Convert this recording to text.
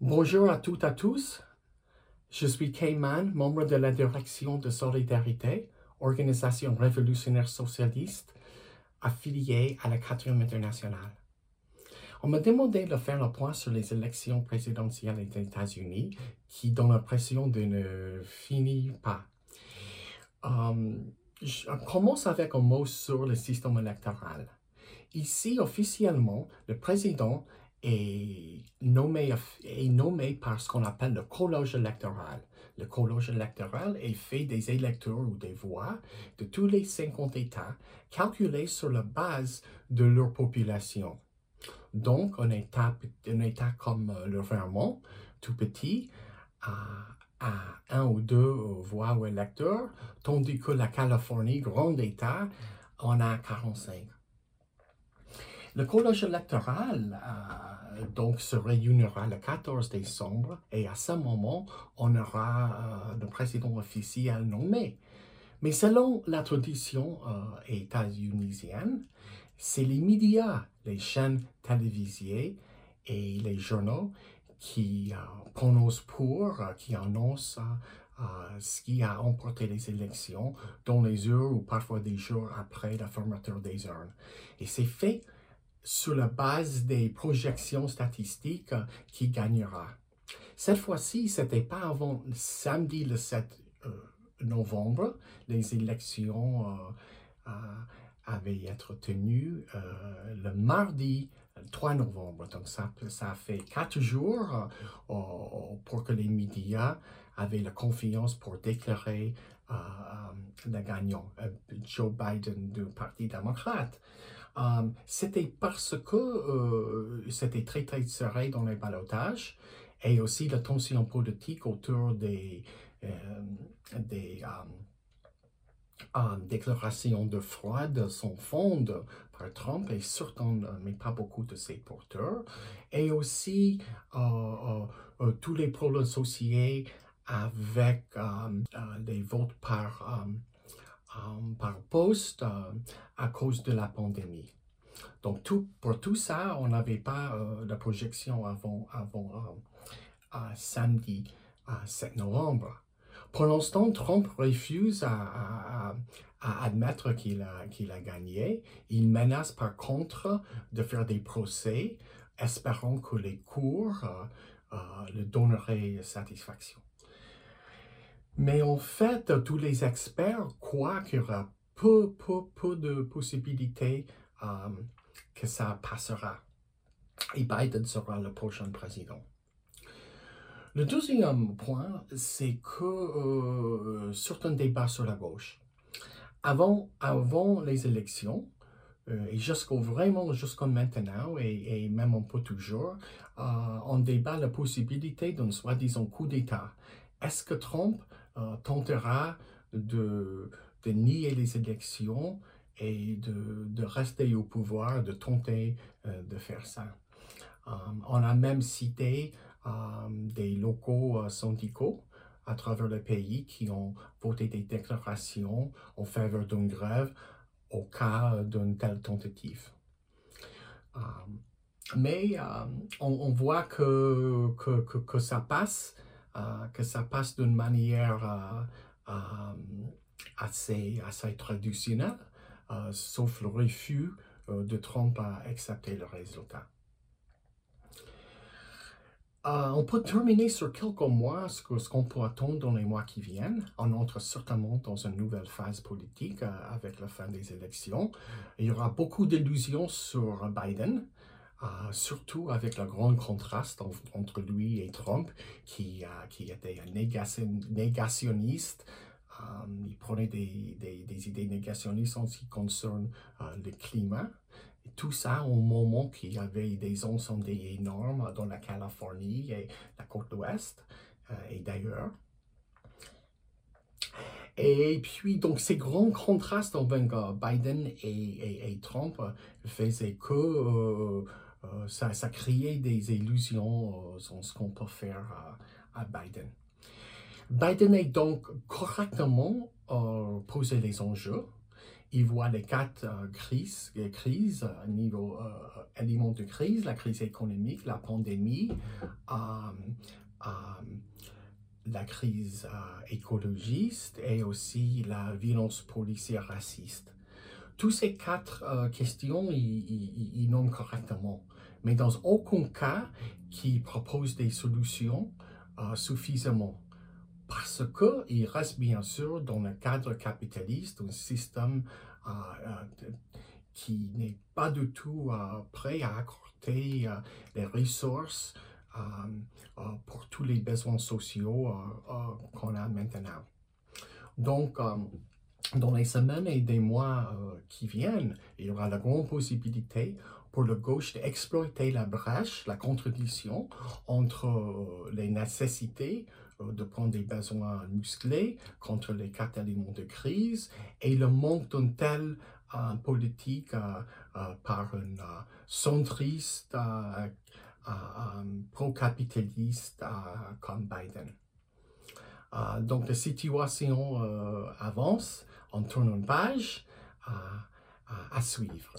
Bonjour à toutes et à tous. Je suis Kayman, membre de la direction de Solidarité, organisation révolutionnaire socialiste affiliée à la 4e internationale. On m'a demandé de faire le point sur les élections présidentielles des États-Unis qui donnent l'impression de ne finir pas. Um, je commence avec un mot sur le système électoral. Ici, officiellement, le président est nommé, par ce qu'on appelle le collège électoral. Le collège électoral est fait des électeurs ou des voix de tous les 50 États calculés sur la base de leur population. Donc, un État, un état comme euh, le Vermont, tout petit, a, a un ou deux voix ou électeurs, tandis que la Californie, grand État, en a 45. Le collège électoral euh, donc se réunira le 14 décembre et à ce moment, on aura euh, le président officiel nommé. Mais selon la tradition euh, états-unisienne, c'est les médias, les chaînes télévisées et les journaux qui prononcent pour, qui annoncent ce qui a emporté les élections dans les heures ou parfois des jours après la fermeture des urnes. Et c'est fait sur la base des projections statistiques qui gagnera. Cette fois-ci, ce n'était pas avant samedi le 7 euh, novembre. Les élections euh, euh, avaient été tenues le mardi 3 novembre. Donc, ça fait quatre jours pour que les médias avaient la confiance pour déclarer le gagnant, Joe Biden du Parti démocrate. Um, c'était parce que euh, c'était très, très serré dans les balotages et aussi la tension politique autour des, euh, des déclarations de fraude sont fondées par Trump et surtout, mais pas beaucoup de ses porteurs, et aussi euh, tous les problèmes associés avec les votes euh, par poste euh, à cause de la pandémie. Donc, tout, pour tout ça, on n'avait pas euh, de projection avant, avant samedi 7 novembre. Pour l'instant, Trump refuse à, admettre qu'il a, qu'il a gagné. Il menace par contre de faire des procès, espérant que les cours le donneraient satisfaction. Mais en fait, tous les experts croient qu'il y peu, peu, peu de possibilités euh, que ça passera. Et Biden sera le prochain président. Le deuxième point, c'est que euh, certains débats sur la gauche, avant, avant les élections, euh, et jusqu'au vraiment jusqu'à maintenant, et, même un peu toujours, euh, on débat la possibilité d'un soi-disant coup d'État. Est-ce que Trump tentera de, de, nier les élections et de, de, rester au pouvoir, de tenter euh, de faire ça. Euh, on a même cité des locaux syndicaux à travers le pays qui ont voté des déclarations en faveur d'une grève au cas d'une telle tentative. mais on, voit que, que, que, ça passe euh, que ça passe d'une manière euh, euh, assez, assez traditionnelle, sauf le refus de Trump à accepter le résultat. on peut terminer sur quelques mois ce qu'on peut attendre dans les mois qui viennent. On entre certainement dans une nouvelle phase politique avec la fin des élections. Il y aura beaucoup d'illusions sur Biden. Euh, surtout avec le grand contraste entre lui et Trump, qui, euh, qui était un négationniste. Euh, prenait des, idées négationnistes en ce qui concerne le climat. Tout ça au moment qu'il y avait des incendies énormes dans la Californie et la côte ouest et d'ailleurs. Et puis, donc, ces grands contrastes entre Biden et, Trump faisaient que euh, ça, ça créait des illusions euh, sur ce qu'on peut faire à, Biden. Biden a donc correctement euh, posé les enjeux il voit les quatre crises, crises niveau éléments de crise, la crise économique, la pandémie, la crise écologiste et aussi la violence policière raciste. Toutes ces quatre questions, ils nomment correctement mais dans aucun cas qui propose des solutions euh, suffisamment. Parce qu'il reste bien sûr dans le cadre capitaliste, un système euh, euh, qui n'est pas du tout prêt à accorder les ressources pour tous les besoins sociaux qu'on a maintenant. Donc, dans les semaines et des mois qui viennent, il y aura la grande possibilité pour le gauche d'exploiter la brèche, la contradiction entre euh, les nécessités euh, de prendre des besoins musclés contre les quatre de crise et le manque d'une telle euh, politique par un centriste pro-capitaliste comme Biden. donc la situation avance, on tourne une page à suivre.